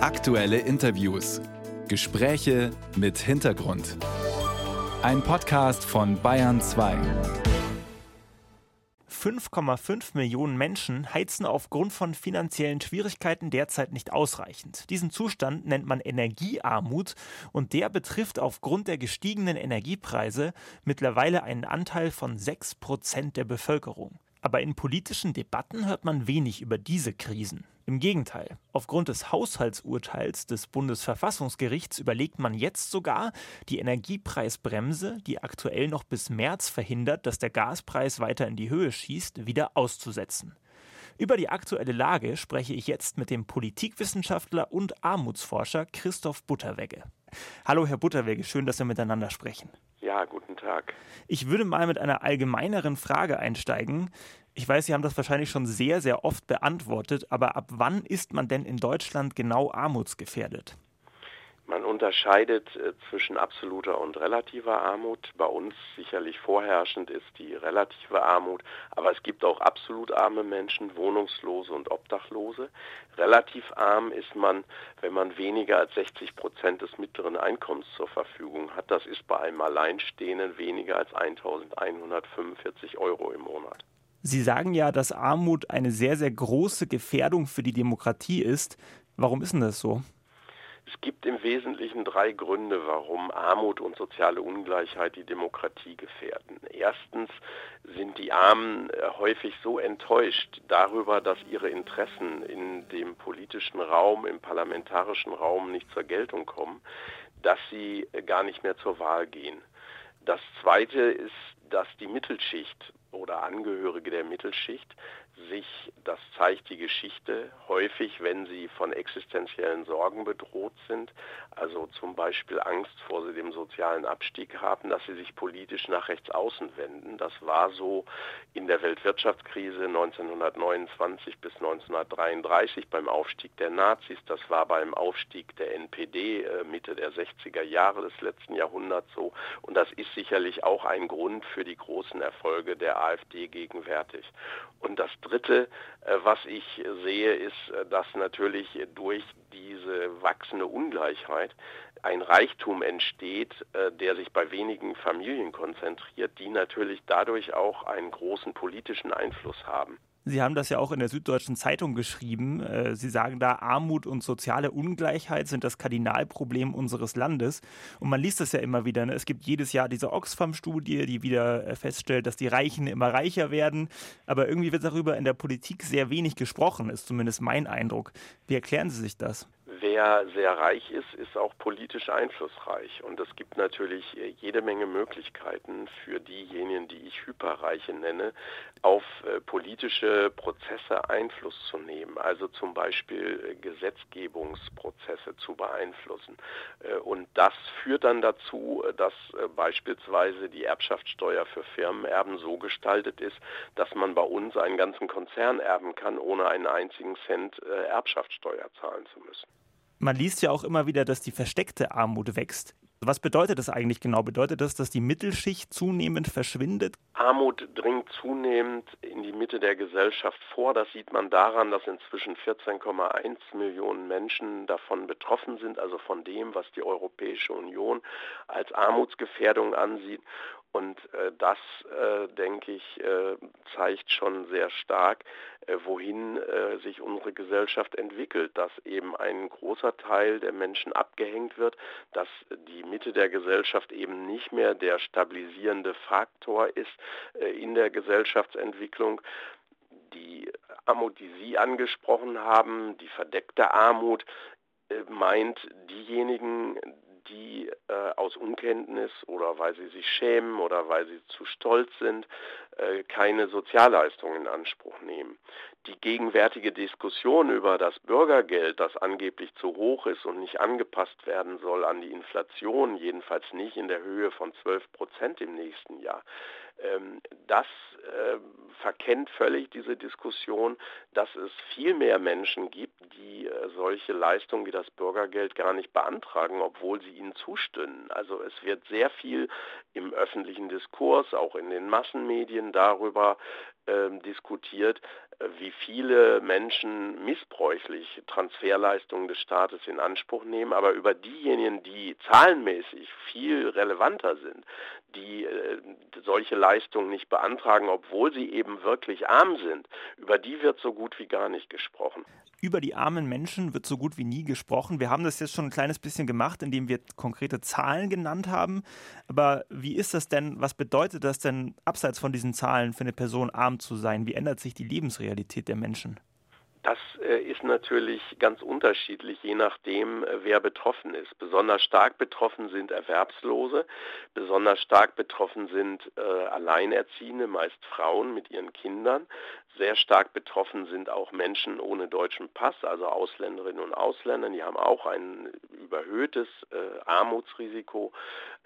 Aktuelle Interviews. Gespräche mit Hintergrund. Ein Podcast von Bayern 2. 5,5 Millionen Menschen heizen aufgrund von finanziellen Schwierigkeiten derzeit nicht ausreichend. Diesen Zustand nennt man Energiearmut und der betrifft aufgrund der gestiegenen Energiepreise mittlerweile einen Anteil von 6 Prozent der Bevölkerung. Aber in politischen Debatten hört man wenig über diese Krisen. Im Gegenteil, aufgrund des Haushaltsurteils des Bundesverfassungsgerichts überlegt man jetzt sogar, die Energiepreisbremse, die aktuell noch bis März verhindert, dass der Gaspreis weiter in die Höhe schießt, wieder auszusetzen. Über die aktuelle Lage spreche ich jetzt mit dem Politikwissenschaftler und Armutsforscher Christoph Butterwegge. Hallo Herr Butterwegge, schön, dass wir miteinander sprechen. Ja, guten Tag. Ich würde mal mit einer allgemeineren Frage einsteigen. Ich weiß, Sie haben das wahrscheinlich schon sehr, sehr oft beantwortet, aber ab wann ist man denn in Deutschland genau armutsgefährdet? Man unterscheidet äh, zwischen absoluter und relativer Armut. Bei uns sicherlich vorherrschend ist die relative Armut, aber es gibt auch absolut arme Menschen, Wohnungslose und Obdachlose. Relativ arm ist man, wenn man weniger als 60 Prozent des mittleren Einkommens zur Verfügung hat. Das ist bei einem Alleinstehenden weniger als 1145 Euro im Monat. Sie sagen ja, dass Armut eine sehr, sehr große Gefährdung für die Demokratie ist. Warum ist denn das so? Es gibt im Wesentlichen drei Gründe, warum Armut und soziale Ungleichheit die Demokratie gefährden. Erstens sind die Armen äh, häufig so enttäuscht darüber, dass ihre Interessen in dem politischen Raum, im parlamentarischen Raum nicht zur Geltung kommen, dass sie gar nicht mehr zur Wahl gehen. Das Zweite ist, dass die Mittelschicht oder Angehörige der Mittelschicht sich, das zeigt die Geschichte, häufig, wenn sie von existenziellen Sorgen bedroht sind, also zum Beispiel Angst vor dem sozialen Abstieg haben, dass sie sich politisch nach rechts außen wenden. Das war so in der Weltwirtschaftskrise 1929 bis 1933 beim Aufstieg der Nazis, das war beim Aufstieg der NPD äh, Mitte der 60er Jahre des letzten Jahrhunderts so und das ist sicherlich auch ein Grund für die großen Erfolge der AfD gegenwärtig. Und das Dritte, äh, was ich sehe, ist, äh, dass natürlich durch diese wachsende Ungleichheit ein Reichtum entsteht, äh, der sich bei wenigen Familien konzentriert, die natürlich dadurch auch einen großen politischen Einfluss haben. Sie haben das ja auch in der Süddeutschen Zeitung geschrieben. Äh, Sie sagen da, Armut und soziale Ungleichheit sind das Kardinalproblem unseres Landes. Und man liest das ja immer wieder. Ne? Es gibt jedes Jahr diese Oxfam-Studie, die wieder äh, feststellt, dass die Reichen immer reicher werden. Aber irgendwie wird darüber in der Politik sehr wenig gesprochen, ist zumindest mein Eindruck. Wie erklären Sie sich das? Wer sehr reich ist, ist auch politisch einflussreich. Und es gibt natürlich äh, jede Menge Möglichkeiten für diejenigen, die ich Hyperreiche nenne, auf äh, politische Prozesse Einfluss zu nehmen. Also zum Beispiel äh, Gesetzgebungsprozesse zu beeinflussen. Und das führt dann dazu, dass beispielsweise die Erbschaftssteuer für Firmenerben so gestaltet ist, dass man bei uns einen ganzen Konzern erben kann, ohne einen einzigen Cent Erbschaftssteuer zahlen zu müssen. Man liest ja auch immer wieder, dass die versteckte Armut wächst. Was bedeutet das eigentlich genau? Bedeutet das, dass die Mittelschicht zunehmend verschwindet? Armut dringt zunehmend in die Mitte der Gesellschaft vor. Das sieht man daran, dass inzwischen 14,1 Millionen Menschen davon betroffen sind, also von dem, was die Europäische Union als Armutsgefährdung ansieht. Und äh, das, äh, denke ich, äh, zeigt schon sehr stark, äh, wohin äh, sich unsere Gesellschaft entwickelt, dass eben ein großer Teil der Menschen abgehängt wird, dass die Mitte der Gesellschaft eben nicht mehr der stabilisierende Faktor ist äh, in der Gesellschaftsentwicklung. Die Armut, die Sie angesprochen haben, die verdeckte Armut, meint diejenigen, die äh, aus Unkenntnis oder weil sie sich schämen oder weil sie zu stolz sind, äh, keine Sozialleistungen in Anspruch nehmen. Die gegenwärtige Diskussion über das Bürgergeld, das angeblich zu hoch ist und nicht angepasst werden soll an die Inflation, jedenfalls nicht in der Höhe von 12 Prozent im nächsten Jahr, das äh, verkennt völlig diese Diskussion, dass es viel mehr Menschen gibt, die äh, solche Leistungen wie das Bürgergeld gar nicht beantragen, obwohl sie ihnen zustünden. Also es wird sehr viel im öffentlichen Diskurs, auch in den Massenmedien darüber äh, diskutiert, wie viele Menschen missbräuchlich Transferleistungen des Staates in Anspruch nehmen, aber über diejenigen, die zahlenmäßig viel relevanter sind, die äh, solche Leistungen nicht beantragen, obwohl sie eben wirklich arm sind, über die wird so gut wie gar nicht gesprochen. Über die armen Menschen wird so gut wie nie gesprochen. Wir haben das jetzt schon ein kleines bisschen gemacht, indem wir konkrete Zahlen genannt haben. Aber wie ist das denn? Was bedeutet das denn, abseits von diesen Zahlen, für eine Person arm zu sein? Wie ändert sich die Lebensrealität der Menschen? Das äh, ist natürlich ganz unterschiedlich, je nachdem, äh, wer betroffen ist. Besonders stark betroffen sind Erwerbslose, besonders stark betroffen sind äh, Alleinerziehende, meist Frauen mit ihren Kindern. Sehr stark betroffen sind auch Menschen ohne deutschen Pass, also Ausländerinnen und Ausländer. Die haben auch ein überhöhtes äh, Armutsrisiko.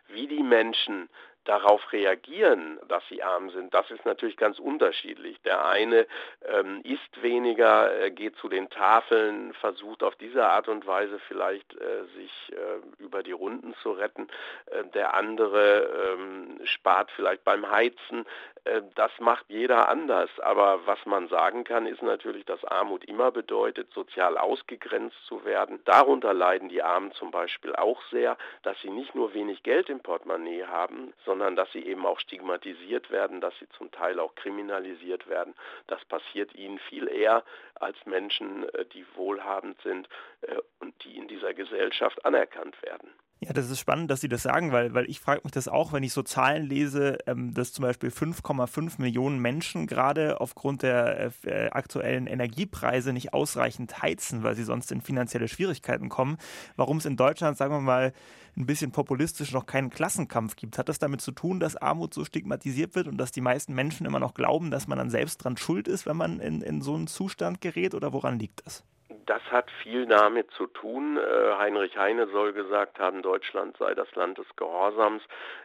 Wie die Menschen darauf reagieren, dass sie arm sind, das ist natürlich ganz unterschiedlich. Der eine ähm, isst weniger, äh, geht zu den Tafeln, versucht auf diese Art und Weise vielleicht äh, sich äh, über die Runden zu retten. Äh, der andere ähm, spart vielleicht beim Heizen. Äh, das macht jeder anders. Aber was man sagen kann, ist natürlich, dass Armut immer bedeutet, sozial ausgegrenzt zu werden. Darunter leiden die Armen zum Beispiel auch sehr, dass sie nicht nur wenig Geld im Portemonnaie haben, sondern dass sie eben auch stigmatisiert werden, dass sie zum Teil auch kriminalisiert werden. Das passiert ihnen viel eher als Menschen, äh, die wohlhabend sind äh, und die in dieser Gesellschaft anerkannt werden. Ja, das ist spannend, dass Sie das sagen, weil, weil ich frage mich das auch, wenn ich so Zahlen lese, ähm, dass zum Beispiel 5,5 Millionen Menschen gerade aufgrund der äh, aktuellen Energiepreise nicht ausreichend heizen, weil sie sonst in finanzielle Schwierigkeiten kommen. Warum es in Deutschland, sagen wir mal, ein bisschen populistisch noch keinen Klassenkampf gibt. Hat das damit zu tun, dass Armut so stigmatisiert wird und dass die meisten Menschen immer noch glauben, dass man dann selbst dran schuld ist, wenn man in, in so einen Zustand gerät oder woran liegt das? Das hat viel damit zu tun. Äh, Heinrich Heine soll gesagt haben, Deutschland sei das Land des Gehorsams.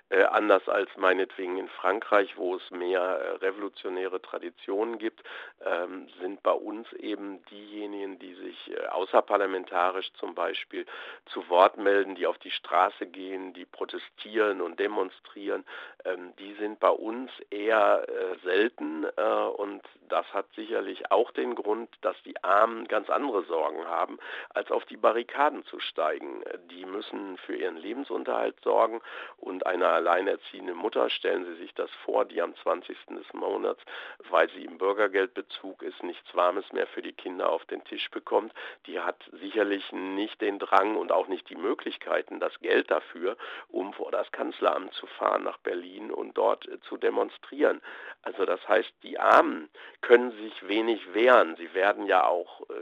Äh, anders als meinetwegen in Frankreich, wo es mehr äh, revolutionäre Traditionen gibt, ähm, sind bei uns eben diejenigen, die sich außerparlamentarisch zum Beispiel zu Wort melden, die auf die Straße gehen, die protestieren und demonstrieren, ähm, die sind bei uns eher selten und das hat sicherlich auch den Grund, dass die Armen ganz andere Sorgen haben, als auf die Barrikaden zu steigen. Die müssen für ihren Lebensunterhalt sorgen und eine alleinerziehende Mutter, stellen Sie sich das vor, die am 20. des Monats, weil sie im Bürgergeldbezug ist, nichts Warmes mehr für die Kinder auf den Tisch bekommt, die hat sicherlich nicht den Drang und auch nicht die Möglichkeiten, das Geld dafür, um vor das Kanzleramt zu fahren nach Berlin und dort äh, zu demonstrieren. Also das heißt, die Armen können sich wenig wehren. Sie werden ja auch äh,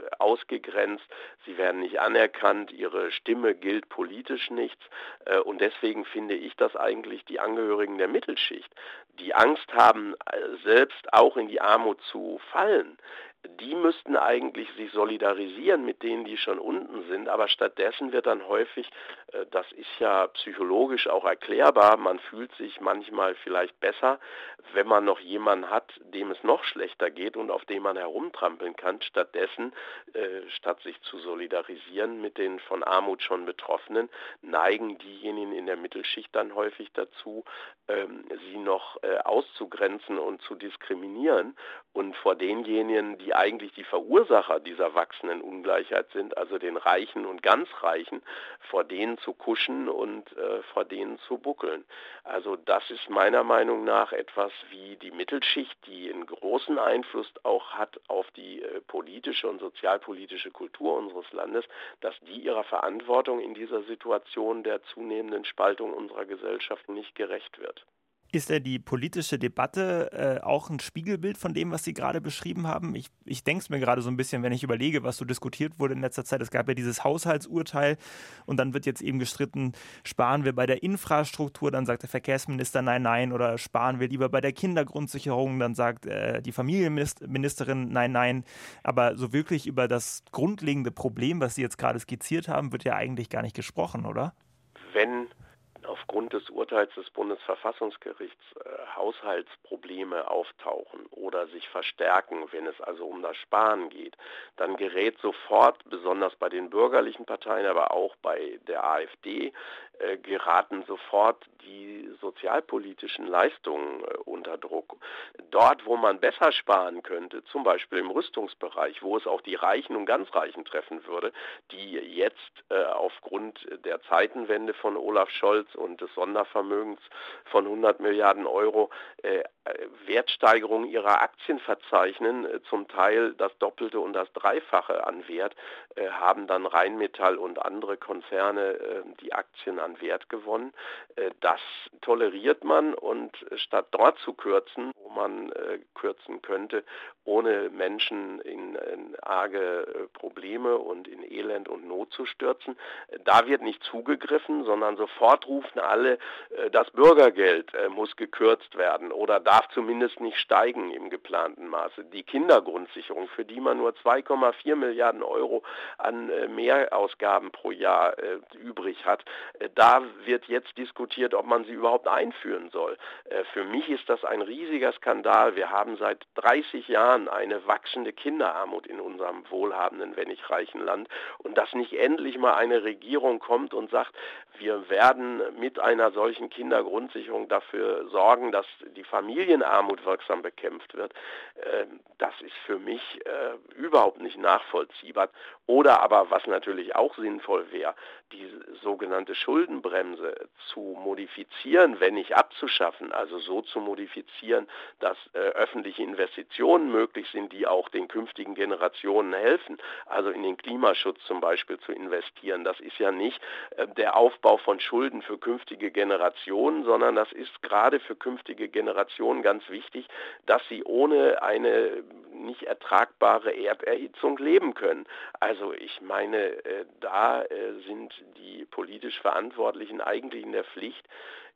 ausgegrenzt, sie werden nicht anerkannt, ihre Stimme gilt politisch nichts. Äh, und deswegen finde ich das eigentlich eigentlich die Angehörigen der Mittelschicht, die Angst haben, äh, selbst auch in die Armut zu fallen, die müssten eigentlich sich solidarisieren mit denen, die schon unten sind, aber stattdessen wird dann häufig, äh, das ist ja psychologisch auch erklärbar, man fühlt sich manchmal vielleicht besser, wenn man noch jemanden hat, dem es noch schlechter geht und auf dem man herumtrampeln kann. Stattdessen, äh, statt sich zu solidarisieren mit den von Armut schon Betroffenen, neigen diejenigen in der Mittelschicht dann häufig dazu, ähm, sie noch äh, auszugrenzen und zu diskriminieren und vor denjenigen, die eigentlich die Verursacher dieser wachsenden Ungleichheit sind, also den Reichen und ganz Reichen, vor denen zu kuschen und äh, vor denen zu buckeln. Also das ist meiner Meinung nach etwas wie die Mittelschicht, die einen großen Einfluss auch hat auf die äh, politische und sozialpolitische Kultur unseres Landes, dass die ihrer Verantwortung in dieser Situation der zunehmenden Spaltung unserer Gesellschaft nicht gerecht wird. Ist ja die politische Debatte äh, auch ein Spiegelbild von dem, was Sie gerade beschrieben haben? Ich, ich denke es mir gerade so ein bisschen, wenn ich überlege, was so diskutiert wurde in letzter Zeit. Es gab ja dieses Haushaltsurteil und dann wird jetzt eben gestritten, sparen wir bei der Infrastruktur, dann sagt der Verkehrsminister nein, nein, oder sparen wir lieber bei der Kindergrundsicherung, dann sagt äh, die Familienministerin nein, nein. Aber so wirklich über das grundlegende Problem, was Sie jetzt gerade skizziert haben, wird ja eigentlich gar nicht gesprochen, oder? Wenn aufgrund des Urteils des Bundesverfassungsgerichts äh, Haushaltsprobleme auftauchen oder sich verstärken, wenn es also um das Sparen geht, dann gerät sofort, besonders bei den bürgerlichen Parteien, aber auch bei der AfD, geraten sofort die sozialpolitischen Leistungen äh, unter Druck. Dort, wo man besser sparen könnte, zum Beispiel im Rüstungsbereich, wo es auch die Reichen und ganz Reichen treffen würde, die jetzt äh, aufgrund der Zeitenwende von Olaf Scholz und des Sondervermögens von 100 Milliarden Euro äh, Wertsteigerung ihrer Aktien verzeichnen, äh, zum Teil das Doppelte und das Dreifache an Wert, äh, haben dann Rheinmetall und andere Konzerne äh, die Aktien an Wert gewonnen. Das toleriert man und statt dort zu kürzen, wo man kürzen könnte, ohne Menschen in, in arge Probleme und in Elend und Not zu stürzen, da wird nicht zugegriffen, sondern sofort rufen alle, das Bürgergeld muss gekürzt werden oder darf zumindest nicht steigen im geplanten Maße. Die Kindergrundsicherung, für die man nur 2,4 Milliarden Euro an äh, Mehrausgaben pro Jahr äh, übrig hat, äh, da wird jetzt diskutiert, ob man sie überhaupt einführen soll. Äh, für mich ist das ein riesiger Skandal. Wir haben seit 30 Jahren eine wachsende Kinderarmut in unserem wohlhabenden, wenn nicht reichen Land. Und dass nicht endlich mal eine Regierung kommt und sagt, wir werden mit einer solchen Kindergrundsicherung dafür sorgen, dass die Familienarmut wirksam bekämpft wird, ähm, das ist für mich äh, überhaupt nicht nachvollziehbar. Oder aber, was natürlich auch sinnvoll wäre, die sogenannte Schuldenbremse zu modifizieren, wenn nicht abzuschaffen, also so zu modifizieren, dass äh, öffentliche Investitionen möglich sind, die auch den künftigen Generationen helfen, also in den Klimaschutz zum Beispiel zu investieren. Das ist ja nicht äh, der Aufbau von Schulden für künftige Generationen, sondern das ist gerade für künftige Generationen ganz wichtig, dass sie ohne eine nicht ertragbare Erderhitzung leben können. Also ich meine, äh, da äh, sind die politisch Verantwortlichen eigentlich in der Pflicht,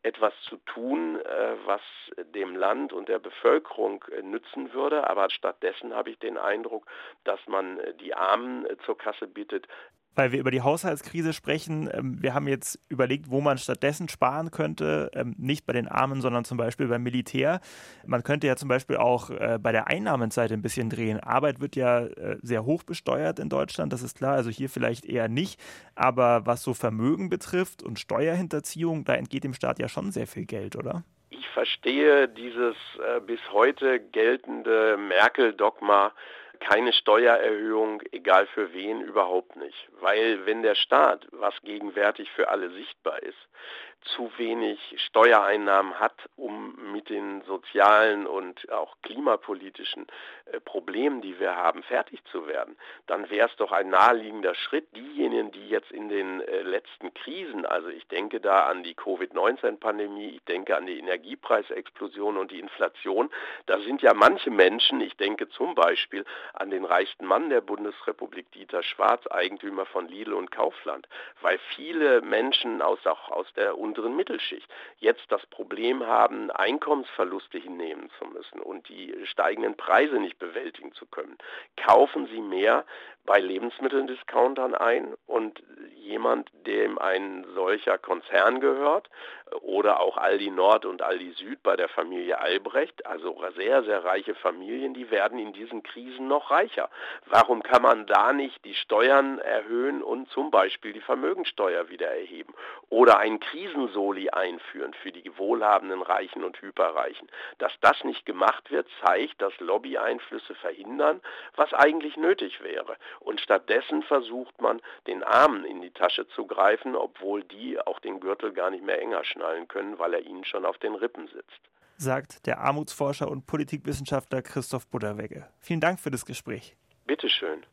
etwas zu tun, äh, was dem Land und der Bevölkerung nützen würde. Aber stattdessen habe ich den Eindruck, dass man die Armen zur Kasse bittet, weil wir über die Haushaltskrise sprechen. Ähm, wir haben jetzt überlegt, wo man stattdessen sparen könnte. Ähm, nicht bei den Armen, sondern zum Beispiel beim Militär. Man könnte ja zum Beispiel auch äh, bei der Einnahmenseite ein bisschen drehen. Arbeit wird ja äh, sehr hoch besteuert in Deutschland, das ist klar. Also hier vielleicht eher nicht. Aber was so Vermögen betrifft und Steuerhinterziehung, da entgeht dem Staat ja schon sehr viel Geld, oder? Ich verstehe dieses äh, bis heute geltende Merkel-Dogma, keine Steuererhöhung, egal für wen, überhaupt nicht. Weil wenn der Staat, was gegenwärtig für alle sichtbar ist, zu wenig Steuereinnahmen hat, um mit den sozialen und auch klimapolitischen äh, Problemen, die wir haben, fertig zu werden, dann wäre es doch ein naheliegender Schritt, diejenigen, die jetzt in den äh, letzten Krisen, also ich denke da an die Covid-19-Pandemie, ich denke an die Energiepreisexplosion und die Inflation, da sind ja manche Menschen, ich denke zum Beispiel an den reichsten Mann der Bundesrepublik, Dieter Schwarz, Eigentümer von Lidl und Kaufland, weil viele Menschen aus, auch aus der unteren Mittelschicht jetzt das Problem haben, Einkommensverluste hinnehmen zu müssen und die steigenden Preise nicht bewältigen zu können, kaufen sie mehr bei Lebensmitteldiscountern ein und jemand, dem ein solcher Konzern gehört oder auch Aldi Nord und Aldi Süd bei der Familie Albrecht, also sehr, sehr reiche Familien, die werden in diesen Krisen noch reicher. Warum kann man da nicht die Steuern erhöhen und zum Beispiel die Vermögensteuer wieder erheben oder einen Krisensoli einführen für die wohlhabenden Reichen und Hyperreichen? Dass das nicht gemacht wird, zeigt, dass Lobbyeinflüsse verhindern, was eigentlich nötig wäre. Und stattdessen versucht man, den Armen in die Tasche zu greifen, obwohl die auch den Gürtel gar nicht mehr enger schnallen können, weil er ihnen schon auf den Rippen sitzt. Sagt der Armutsforscher und Politikwissenschaftler Christoph Butterwegge. Vielen Dank für das Gespräch. Bitteschön.